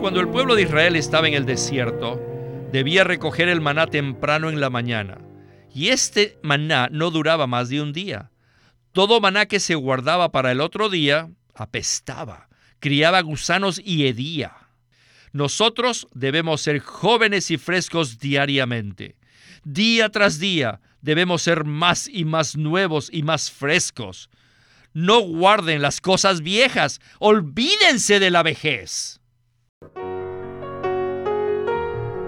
Cuando el pueblo de Israel estaba en el desierto, debía recoger el maná temprano en la mañana, y este maná no duraba más de un día. Todo maná que se guardaba para el otro día apestaba, criaba gusanos y hedía. Nosotros debemos ser jóvenes y frescos diariamente. Día tras día debemos ser más y más nuevos y más frescos. No guarden las cosas viejas, olvídense de la vejez.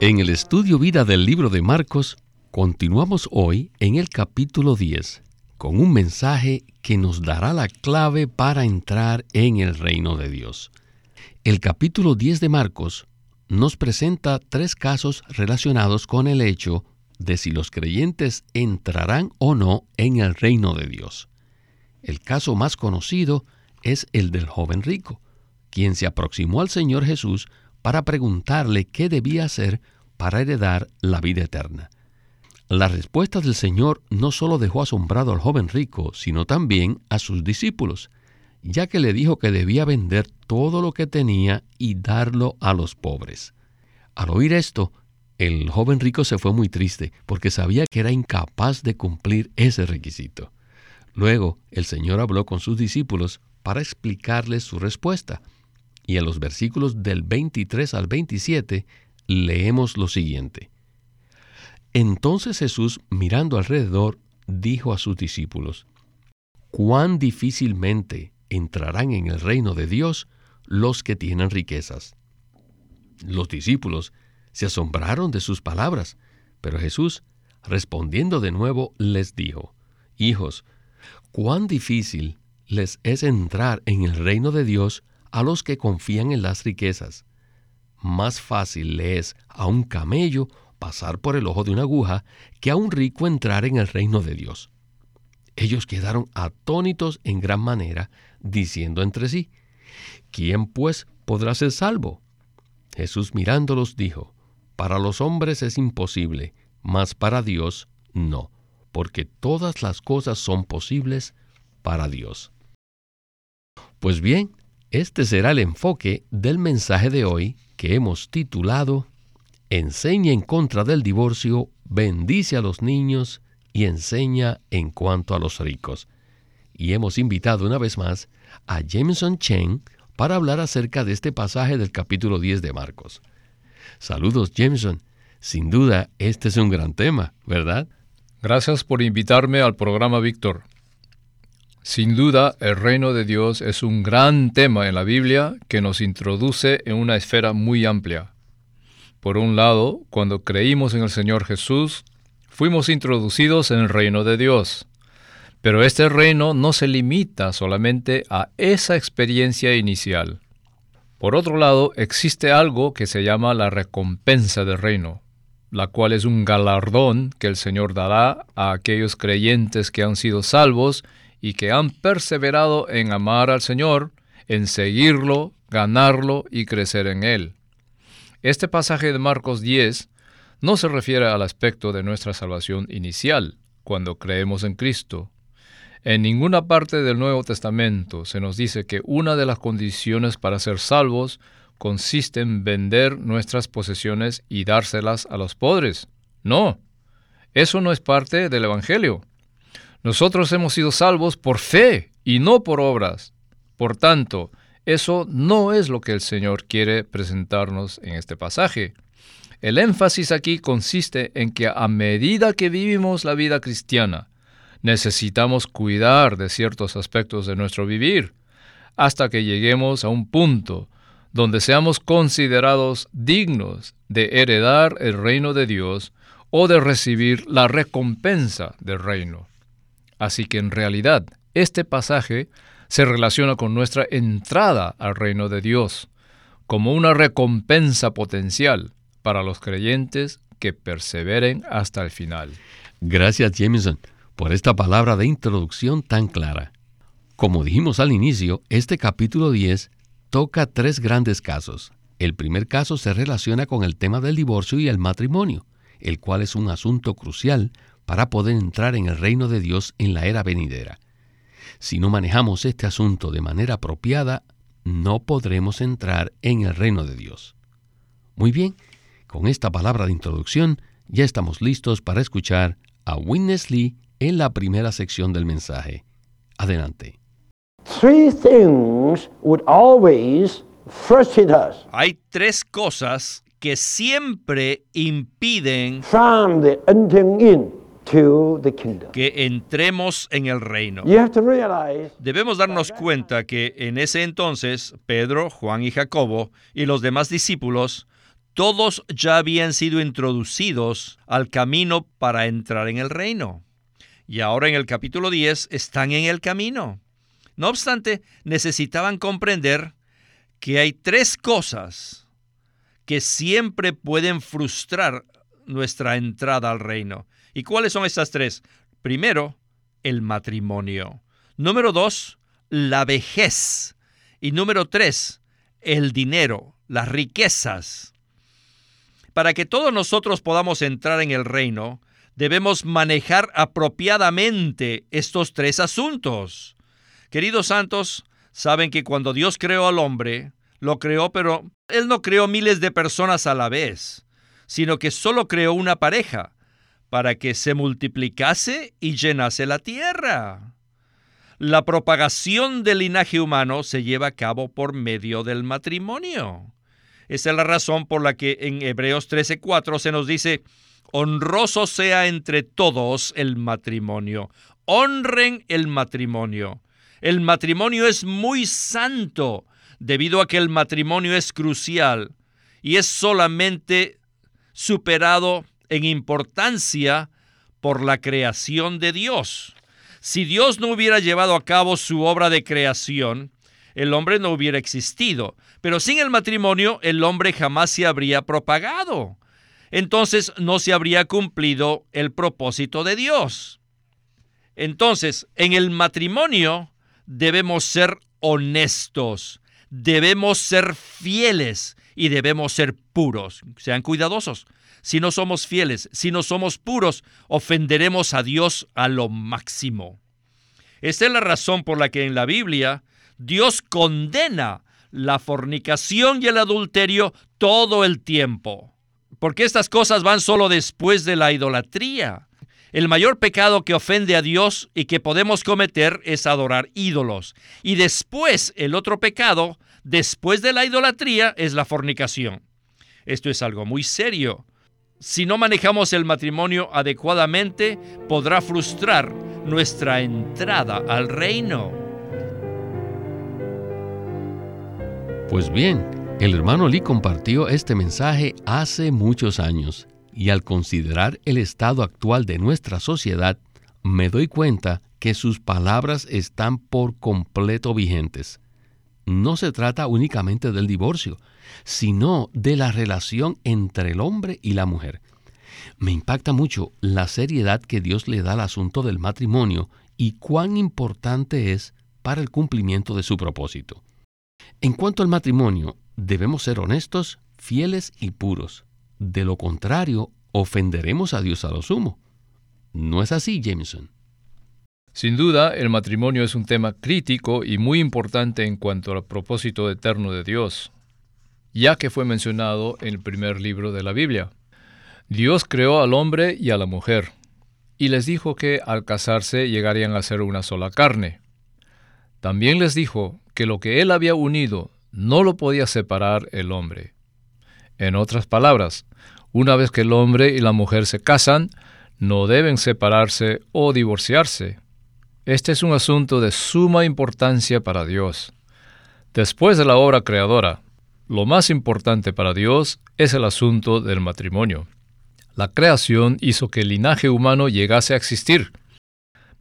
En el Estudio Vida del libro de Marcos, continuamos hoy en el capítulo 10 con un mensaje que nos dará la clave para entrar en el reino de Dios. El capítulo 10 de Marcos nos presenta tres casos relacionados con el hecho de si los creyentes entrarán o no en el reino de Dios. El caso más conocido es el del joven rico, quien se aproximó al Señor Jesús para preguntarle qué debía hacer para heredar la vida eterna. La respuesta del Señor no solo dejó asombrado al joven rico, sino también a sus discípulos, ya que le dijo que debía vender todo lo que tenía y darlo a los pobres. Al oír esto, el joven rico se fue muy triste porque sabía que era incapaz de cumplir ese requisito. Luego el Señor habló con sus discípulos para explicarles su respuesta. Y en los versículos del 23 al 27 leemos lo siguiente. Entonces Jesús, mirando alrededor, dijo a sus discípulos, cuán difícilmente entrarán en el reino de Dios los que tienen riquezas. Los discípulos se asombraron de sus palabras, pero Jesús, respondiendo de nuevo, les dijo, Hijos, cuán difícil les es entrar en el reino de Dios a los que confían en las riquezas. Más fácil le es a un camello pasar por el ojo de una aguja que a un rico entrar en el reino de Dios. Ellos quedaron atónitos en gran manera, diciendo entre sí, ¿quién pues podrá ser salvo? Jesús mirándolos dijo, para los hombres es imposible, mas para Dios no, porque todas las cosas son posibles para Dios. Pues bien, este será el enfoque del mensaje de hoy que hemos titulado Enseña en contra del divorcio, bendice a los niños y enseña en cuanto a los ricos. Y hemos invitado una vez más a Jameson Chen para hablar acerca de este pasaje del capítulo 10 de Marcos. Saludos, Jameson. Sin duda, este es un gran tema, ¿verdad? Gracias por invitarme al programa, Víctor. Sin duda, el reino de Dios es un gran tema en la Biblia que nos introduce en una esfera muy amplia. Por un lado, cuando creímos en el Señor Jesús, fuimos introducidos en el reino de Dios. Pero este reino no se limita solamente a esa experiencia inicial. Por otro lado, existe algo que se llama la recompensa del reino, la cual es un galardón que el Señor dará a aquellos creyentes que han sido salvos y que han perseverado en amar al Señor, en seguirlo, ganarlo y crecer en Él. Este pasaje de Marcos 10 no se refiere al aspecto de nuestra salvación inicial, cuando creemos en Cristo, en ninguna parte del Nuevo Testamento se nos dice que una de las condiciones para ser salvos consiste en vender nuestras posesiones y dárselas a los pobres. No, eso no es parte del Evangelio. Nosotros hemos sido salvos por fe y no por obras. Por tanto, eso no es lo que el Señor quiere presentarnos en este pasaje. El énfasis aquí consiste en que a medida que vivimos la vida cristiana, necesitamos cuidar de ciertos aspectos de nuestro vivir, hasta que lleguemos a un punto donde seamos considerados dignos de heredar el reino de Dios o de recibir la recompensa del reino. Así que en realidad este pasaje se relaciona con nuestra entrada al reino de Dios, como una recompensa potencial para los creyentes que perseveren hasta el final. Gracias Jameson por esta palabra de introducción tan clara. Como dijimos al inicio, este capítulo 10 toca tres grandes casos. El primer caso se relaciona con el tema del divorcio y el matrimonio, el cual es un asunto crucial para poder entrar en el reino de Dios en la era venidera. Si no manejamos este asunto de manera apropiada, no podremos entrar en el reino de Dios. Muy bien, con esta palabra de introducción ya estamos listos para escuchar a Witness Lee en la primera sección del mensaje. Adelante. Hay tres cosas que siempre impiden que entremos en el reino. Debemos darnos cuenta que en ese entonces Pedro, Juan y Jacobo y los demás discípulos todos ya habían sido introducidos al camino para entrar en el reino. Y ahora en el capítulo 10 están en el camino. No obstante, necesitaban comprender que hay tres cosas que siempre pueden frustrar nuestra entrada al reino. ¿Y cuáles son estas tres? Primero, el matrimonio. Número dos, la vejez. Y número tres, el dinero, las riquezas. Para que todos nosotros podamos entrar en el reino, debemos manejar apropiadamente estos tres asuntos. Queridos santos, saben que cuando Dios creó al hombre, lo creó, pero Él no creó miles de personas a la vez, sino que solo creó una pareja, para que se multiplicase y llenase la tierra. La propagación del linaje humano se lleva a cabo por medio del matrimonio. Esa es la razón por la que en Hebreos 13:4 se nos dice, honroso sea entre todos el matrimonio. Honren el matrimonio. El matrimonio es muy santo debido a que el matrimonio es crucial y es solamente superado en importancia por la creación de Dios. Si Dios no hubiera llevado a cabo su obra de creación, el hombre no hubiera existido. Pero sin el matrimonio, el hombre jamás se habría propagado. Entonces no se habría cumplido el propósito de Dios. Entonces, en el matrimonio debemos ser honestos, debemos ser fieles y debemos ser puros. Sean cuidadosos. Si no somos fieles, si no somos puros, ofenderemos a Dios a lo máximo. Esta es la razón por la que en la Biblia Dios condena la fornicación y el adulterio todo el tiempo. Porque estas cosas van solo después de la idolatría. El mayor pecado que ofende a Dios y que podemos cometer es adorar ídolos. Y después el otro pecado, después de la idolatría, es la fornicación. Esto es algo muy serio si no manejamos el matrimonio adecuadamente, podrá frustrar nuestra entrada al reino. Pues bien, el hermano Lee compartió este mensaje hace muchos años y al considerar el estado actual de nuestra sociedad, me doy cuenta que sus palabras están por completo vigentes. No se trata únicamente del divorcio, sino de la relación entre el hombre y la mujer. Me impacta mucho la seriedad que Dios le da al asunto del matrimonio y cuán importante es para el cumplimiento de su propósito. En cuanto al matrimonio, debemos ser honestos, fieles y puros. De lo contrario, ofenderemos a Dios a lo sumo. ¿No es así, Jameson? Sin duda, el matrimonio es un tema crítico y muy importante en cuanto al propósito eterno de Dios ya que fue mencionado en el primer libro de la Biblia. Dios creó al hombre y a la mujer, y les dijo que al casarse llegarían a ser una sola carne. También les dijo que lo que él había unido no lo podía separar el hombre. En otras palabras, una vez que el hombre y la mujer se casan, no deben separarse o divorciarse. Este es un asunto de suma importancia para Dios. Después de la obra creadora, lo más importante para Dios es el asunto del matrimonio. La creación hizo que el linaje humano llegase a existir,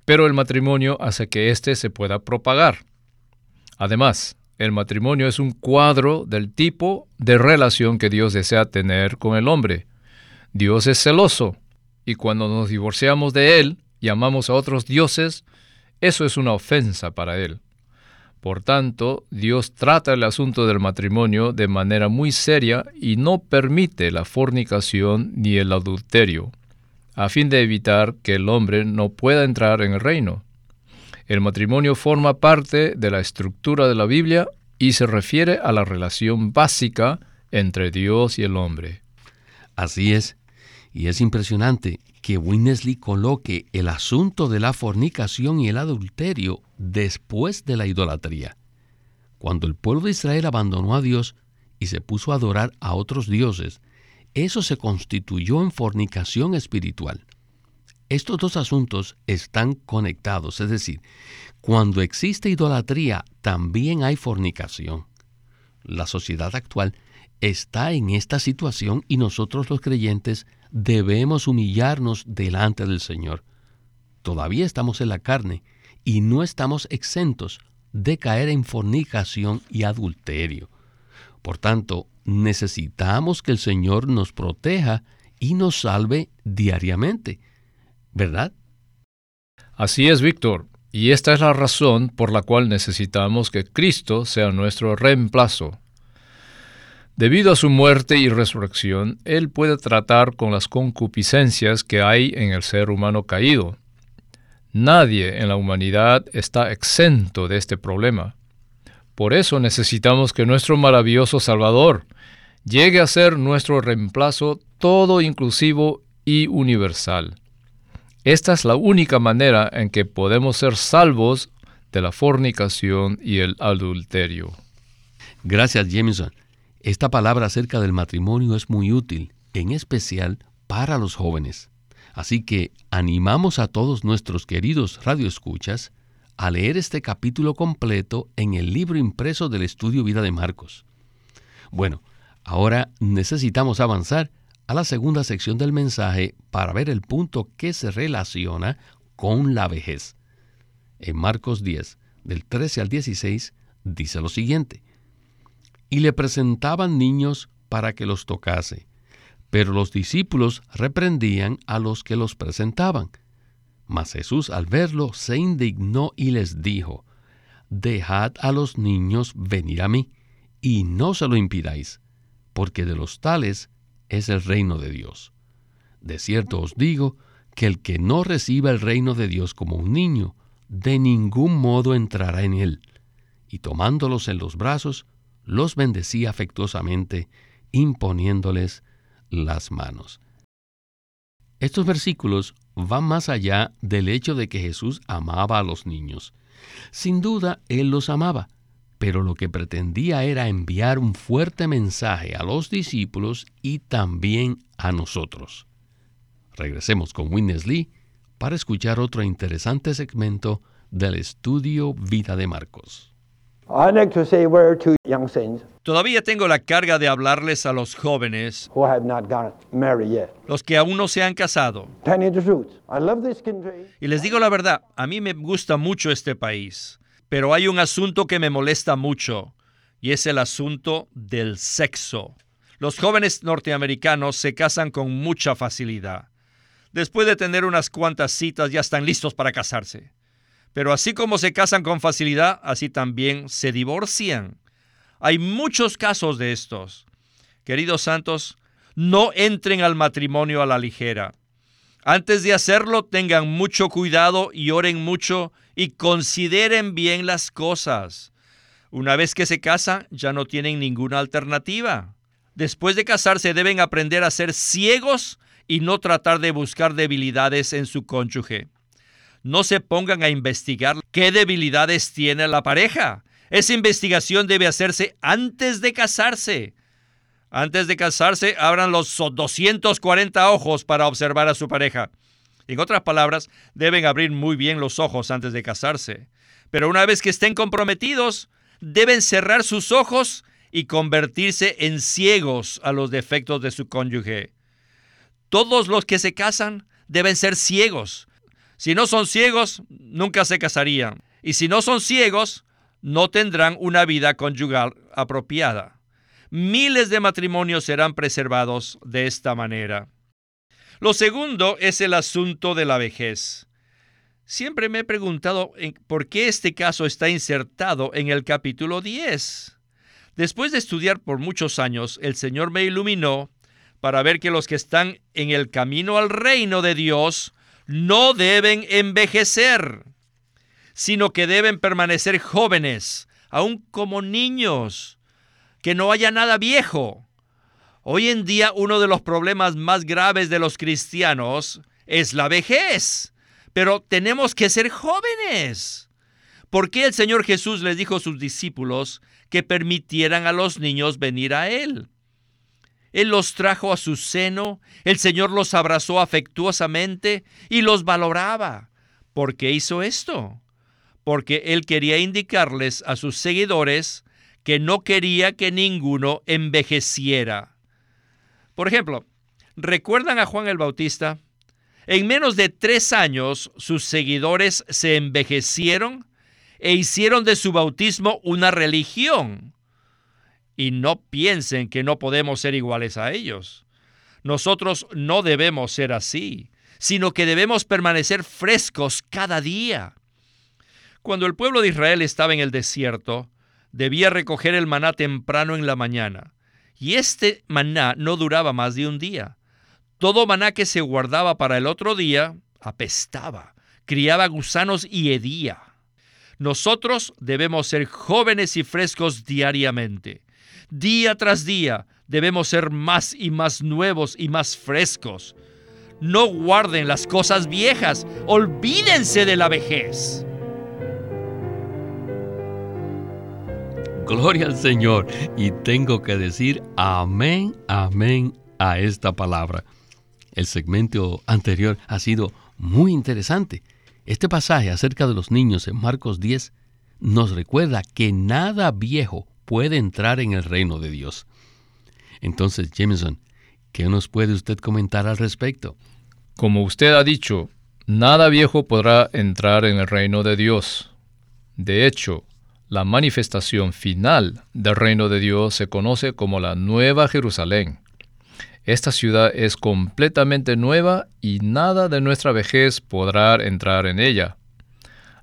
pero el matrimonio hace que éste se pueda propagar. Además, el matrimonio es un cuadro del tipo de relación que Dios desea tener con el hombre. Dios es celoso y cuando nos divorciamos de Él y amamos a otros dioses, eso es una ofensa para Él. Por tanto, Dios trata el asunto del matrimonio de manera muy seria y no permite la fornicación ni el adulterio, a fin de evitar que el hombre no pueda entrar en el reino. El matrimonio forma parte de la estructura de la Biblia y se refiere a la relación básica entre Dios y el hombre. Así es, y es impresionante que Winnesley coloque el asunto de la fornicación y el adulterio después de la idolatría. Cuando el pueblo de Israel abandonó a Dios y se puso a adorar a otros dioses, eso se constituyó en fornicación espiritual. Estos dos asuntos están conectados, es decir, cuando existe idolatría, también hay fornicación. La sociedad actual está en esta situación y nosotros los creyentes debemos humillarnos delante del Señor. Todavía estamos en la carne y no estamos exentos de caer en fornicación y adulterio. Por tanto, necesitamos que el Señor nos proteja y nos salve diariamente. ¿Verdad? Así es, Víctor. Y esta es la razón por la cual necesitamos que Cristo sea nuestro reemplazo. Debido a su muerte y resurrección, Él puede tratar con las concupiscencias que hay en el ser humano caído. Nadie en la humanidad está exento de este problema. Por eso necesitamos que nuestro maravilloso Salvador llegue a ser nuestro reemplazo todo inclusivo y universal. Esta es la única manera en que podemos ser salvos de la fornicación y el adulterio. Gracias, Jameson. Esta palabra acerca del matrimonio es muy útil, en especial para los jóvenes. Así que animamos a todos nuestros queridos radioescuchas a leer este capítulo completo en el libro impreso del estudio Vida de Marcos. Bueno, ahora necesitamos avanzar a la segunda sección del mensaje para ver el punto que se relaciona con la vejez. En Marcos 10, del 13 al 16, dice lo siguiente y le presentaban niños para que los tocase. Pero los discípulos reprendían a los que los presentaban. Mas Jesús al verlo se indignó y les dijo, Dejad a los niños venir a mí, y no se lo impidáis, porque de los tales es el reino de Dios. De cierto os digo que el que no reciba el reino de Dios como un niño, de ningún modo entrará en él. Y tomándolos en los brazos, los bendecía afectuosamente, imponiéndoles las manos. Estos versículos van más allá del hecho de que Jesús amaba a los niños. Sin duda, Él los amaba, pero lo que pretendía era enviar un fuerte mensaje a los discípulos y también a nosotros. Regresemos con Witness Lee para escuchar otro interesante segmento del estudio Vida de Marcos. Todavía tengo la carga de hablarles a los jóvenes, los que aún no se han casado. Y les digo la verdad, a mí me gusta mucho este país, pero hay un asunto que me molesta mucho, y es el asunto del sexo. Los jóvenes norteamericanos se casan con mucha facilidad. Después de tener unas cuantas citas ya están listos para casarse. Pero así como se casan con facilidad, así también se divorcian. Hay muchos casos de estos. Queridos santos, no entren al matrimonio a la ligera. Antes de hacerlo, tengan mucho cuidado y oren mucho y consideren bien las cosas. Una vez que se casan, ya no tienen ninguna alternativa. Después de casarse deben aprender a ser ciegos y no tratar de buscar debilidades en su cónyuge no se pongan a investigar qué debilidades tiene la pareja. Esa investigación debe hacerse antes de casarse. Antes de casarse, abran los 240 ojos para observar a su pareja. En otras palabras, deben abrir muy bien los ojos antes de casarse. Pero una vez que estén comprometidos, deben cerrar sus ojos y convertirse en ciegos a los defectos de su cónyuge. Todos los que se casan deben ser ciegos si no son ciegos, nunca se casarían. Y si no son ciegos, no tendrán una vida conyugal apropiada. Miles de matrimonios serán preservados de esta manera. Lo segundo es el asunto de la vejez. Siempre me he preguntado por qué este caso está insertado en el capítulo 10. Después de estudiar por muchos años, el Señor me iluminó para ver que los que están en el camino al reino de Dios no deben envejecer, sino que deben permanecer jóvenes, aún como niños, que no haya nada viejo. Hoy en día uno de los problemas más graves de los cristianos es la vejez, pero tenemos que ser jóvenes. ¿Por qué el Señor Jesús les dijo a sus discípulos que permitieran a los niños venir a Él? Él los trajo a su seno, el Señor los abrazó afectuosamente y los valoraba. ¿Por qué hizo esto? Porque Él quería indicarles a sus seguidores que no quería que ninguno envejeciera. Por ejemplo, ¿recuerdan a Juan el Bautista? En menos de tres años sus seguidores se envejecieron e hicieron de su bautismo una religión y no piensen que no podemos ser iguales a ellos. Nosotros no debemos ser así, sino que debemos permanecer frescos cada día. Cuando el pueblo de Israel estaba en el desierto, debía recoger el maná temprano en la mañana, y este maná no duraba más de un día. Todo maná que se guardaba para el otro día apestaba, criaba gusanos y hedía. Nosotros debemos ser jóvenes y frescos diariamente. Día tras día debemos ser más y más nuevos y más frescos. No guarden las cosas viejas, olvídense de la vejez. Gloria al Señor. Y tengo que decir amén, amén a esta palabra. El segmento anterior ha sido muy interesante. Este pasaje acerca de los niños en Marcos 10 nos recuerda que nada viejo puede entrar en el reino de Dios. Entonces, Jameson, ¿qué nos puede usted comentar al respecto? Como usted ha dicho, nada viejo podrá entrar en el reino de Dios. De hecho, la manifestación final del reino de Dios se conoce como la Nueva Jerusalén. Esta ciudad es completamente nueva y nada de nuestra vejez podrá entrar en ella.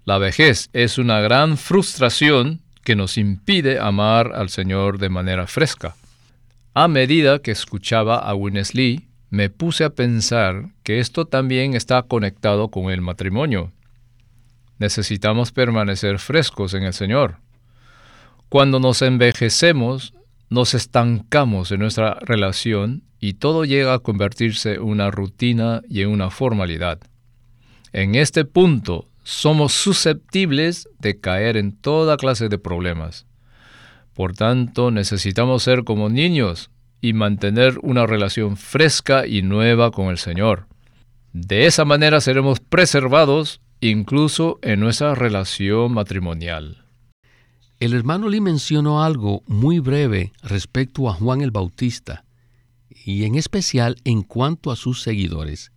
La vejez es una gran frustración que nos impide amar al Señor de manera fresca. A medida que escuchaba a Winnesley, me puse a pensar que esto también está conectado con el matrimonio. Necesitamos permanecer frescos en el Señor. Cuando nos envejecemos, nos estancamos en nuestra relación y todo llega a convertirse en una rutina y en una formalidad. En este punto somos susceptibles de caer en toda clase de problemas. Por tanto, necesitamos ser como niños y mantener una relación fresca y nueva con el Señor. De esa manera seremos preservados incluso en nuestra relación matrimonial. El hermano Lee mencionó algo muy breve respecto a Juan el Bautista, y en especial en cuanto a sus seguidores.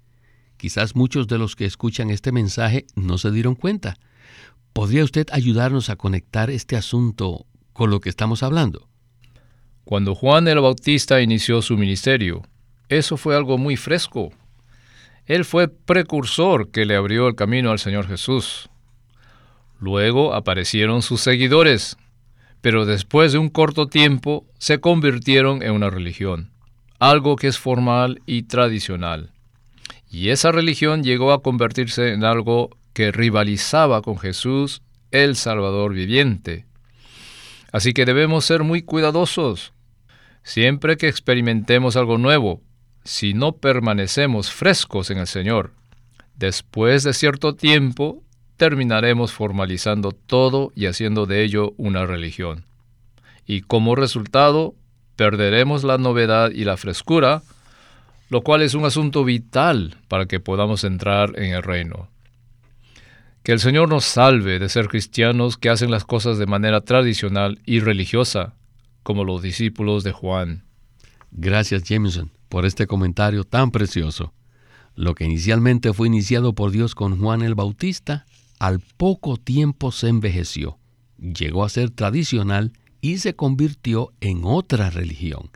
Quizás muchos de los que escuchan este mensaje no se dieron cuenta. ¿Podría usted ayudarnos a conectar este asunto con lo que estamos hablando? Cuando Juan el Bautista inició su ministerio, eso fue algo muy fresco. Él fue precursor que le abrió el camino al Señor Jesús. Luego aparecieron sus seguidores, pero después de un corto tiempo se convirtieron en una religión, algo que es formal y tradicional. Y esa religión llegó a convertirse en algo que rivalizaba con Jesús, el Salvador viviente. Así que debemos ser muy cuidadosos. Siempre que experimentemos algo nuevo, si no permanecemos frescos en el Señor, después de cierto tiempo terminaremos formalizando todo y haciendo de ello una religión. Y como resultado, perderemos la novedad y la frescura lo cual es un asunto vital para que podamos entrar en el reino. Que el Señor nos salve de ser cristianos que hacen las cosas de manera tradicional y religiosa, como los discípulos de Juan. Gracias Jameson por este comentario tan precioso. Lo que inicialmente fue iniciado por Dios con Juan el Bautista, al poco tiempo se envejeció. llegó a ser tradicional y se convirtió en otra religión.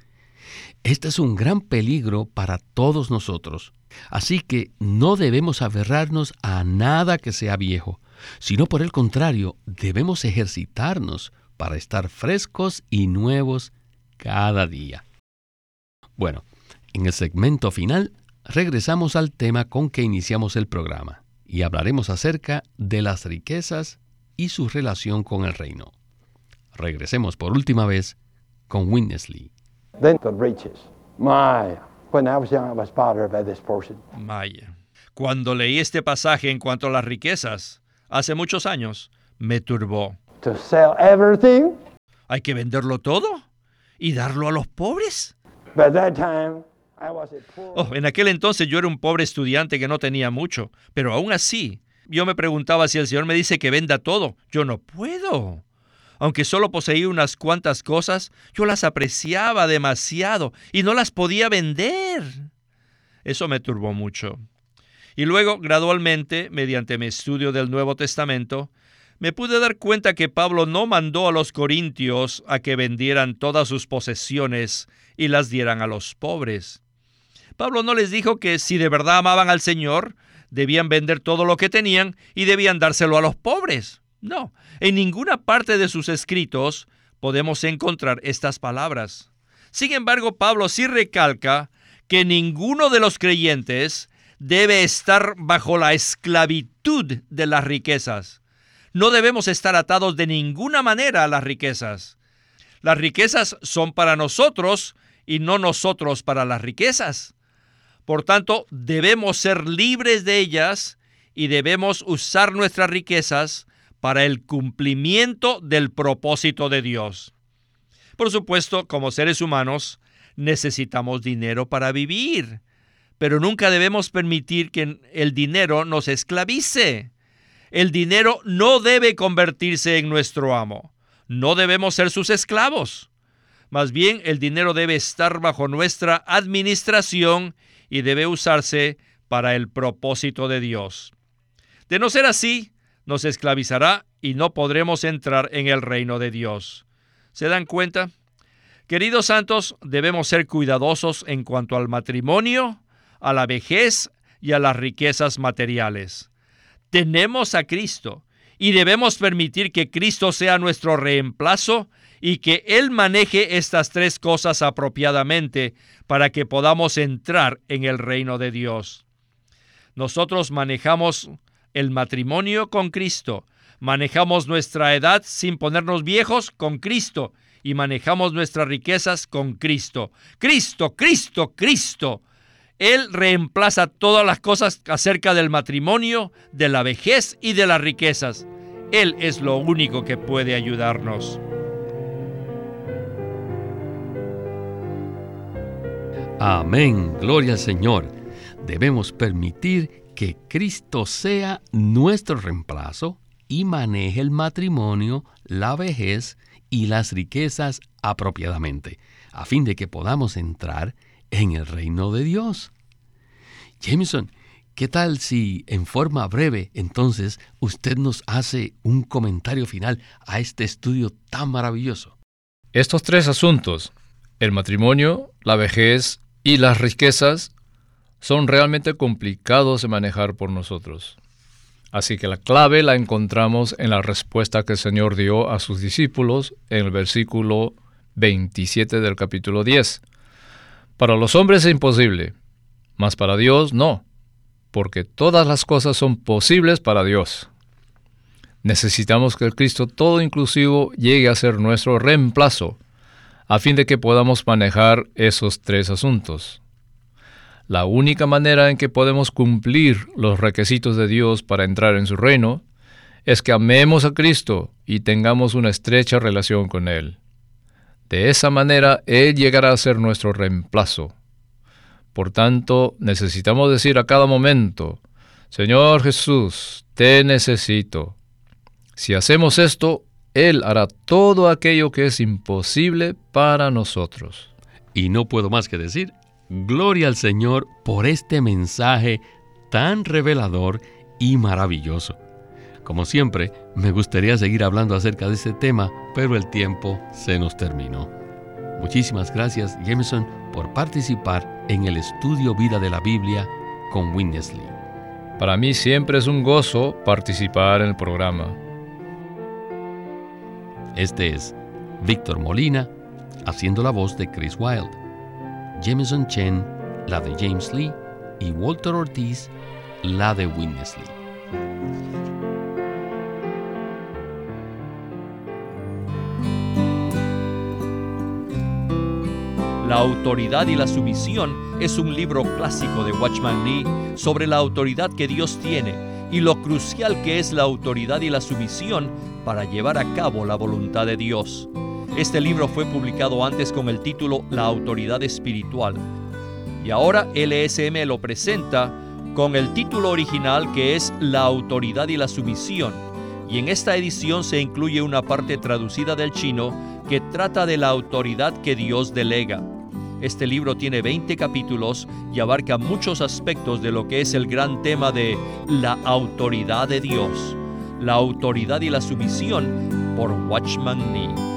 Este es un gran peligro para todos nosotros. Así que no debemos aferrarnos a nada que sea viejo, sino por el contrario, debemos ejercitarnos para estar frescos y nuevos cada día. Bueno, en el segmento final regresamos al tema con que iniciamos el programa y hablaremos acerca de las riquezas y su relación con el reino. Regresemos por última vez con Winnesley. Cuando leí este pasaje en cuanto a las riquezas, hace muchos años, me turbó. ¿Hay que venderlo todo y darlo a los pobres? Oh, en aquel entonces yo era un pobre estudiante que no tenía mucho, pero aún así, yo me preguntaba si el Señor me dice que venda todo. Yo no puedo. Aunque solo poseía unas cuantas cosas, yo las apreciaba demasiado y no las podía vender. Eso me turbó mucho. Y luego, gradualmente, mediante mi estudio del Nuevo Testamento, me pude dar cuenta que Pablo no mandó a los corintios a que vendieran todas sus posesiones y las dieran a los pobres. Pablo no les dijo que si de verdad amaban al Señor, debían vender todo lo que tenían y debían dárselo a los pobres. No, en ninguna parte de sus escritos podemos encontrar estas palabras. Sin embargo, Pablo sí recalca que ninguno de los creyentes debe estar bajo la esclavitud de las riquezas. No debemos estar atados de ninguna manera a las riquezas. Las riquezas son para nosotros y no nosotros para las riquezas. Por tanto, debemos ser libres de ellas y debemos usar nuestras riquezas para el cumplimiento del propósito de Dios. Por supuesto, como seres humanos, necesitamos dinero para vivir, pero nunca debemos permitir que el dinero nos esclavice. El dinero no debe convertirse en nuestro amo. No debemos ser sus esclavos. Más bien, el dinero debe estar bajo nuestra administración y debe usarse para el propósito de Dios. De no ser así, nos esclavizará y no podremos entrar en el reino de Dios. ¿Se dan cuenta? Queridos santos, debemos ser cuidadosos en cuanto al matrimonio, a la vejez y a las riquezas materiales. Tenemos a Cristo y debemos permitir que Cristo sea nuestro reemplazo y que Él maneje estas tres cosas apropiadamente para que podamos entrar en el reino de Dios. Nosotros manejamos el matrimonio con Cristo, manejamos nuestra edad sin ponernos viejos con Cristo y manejamos nuestras riquezas con Cristo. Cristo, Cristo, Cristo. Él reemplaza todas las cosas acerca del matrimonio, de la vejez y de las riquezas. Él es lo único que puede ayudarnos. Amén, gloria al Señor. Debemos permitir que Cristo sea nuestro reemplazo y maneje el matrimonio, la vejez y las riquezas apropiadamente, a fin de que podamos entrar en el reino de Dios. Jameson, ¿qué tal si en forma breve entonces usted nos hace un comentario final a este estudio tan maravilloso? Estos tres asuntos, el matrimonio, la vejez y las riquezas, son realmente complicados de manejar por nosotros. Así que la clave la encontramos en la respuesta que el Señor dio a sus discípulos en el versículo 27 del capítulo 10. Para los hombres es imposible, mas para Dios no, porque todas las cosas son posibles para Dios. Necesitamos que el Cristo todo inclusivo llegue a ser nuestro reemplazo, a fin de que podamos manejar esos tres asuntos. La única manera en que podemos cumplir los requisitos de Dios para entrar en su reino es que amemos a Cristo y tengamos una estrecha relación con Él. De esa manera Él llegará a ser nuestro reemplazo. Por tanto, necesitamos decir a cada momento, Señor Jesús, te necesito. Si hacemos esto, Él hará todo aquello que es imposible para nosotros. Y no puedo más que decir, Gloria al Señor por este mensaje tan revelador y maravilloso. Como siempre, me gustaría seguir hablando acerca de este tema, pero el tiempo se nos terminó. Muchísimas gracias, Jameson, por participar en el estudio Vida de la Biblia con Winnesley. Para mí siempre es un gozo participar en el programa. Este es Víctor Molina haciendo la voz de Chris Wilde, Jameson Chen la de James Lee y Walter Ortiz la de Winnesley. La autoridad y la sumisión es un libro clásico de Watchman Nee sobre la autoridad que Dios tiene y lo crucial que es la autoridad y la sumisión para llevar a cabo la voluntad de Dios. Este libro fue publicado antes con el título La autoridad espiritual y ahora LSM lo presenta con el título original que es La autoridad y la sumisión y en esta edición se incluye una parte traducida del chino que trata de la autoridad que Dios delega. Este libro tiene 20 capítulos y abarca muchos aspectos de lo que es el gran tema de la autoridad de Dios, la autoridad y la sumisión por Watchman Nee.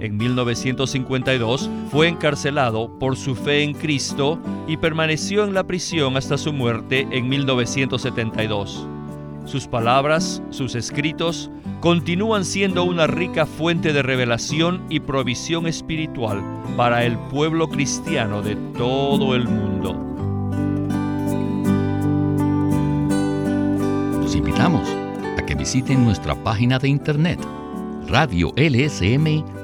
En 1952 fue encarcelado por su fe en Cristo y permaneció en la prisión hasta su muerte en 1972. Sus palabras, sus escritos, continúan siendo una rica fuente de revelación y provisión espiritual para el pueblo cristiano de todo el mundo. invitamos a que visiten nuestra página de internet radiolsm.com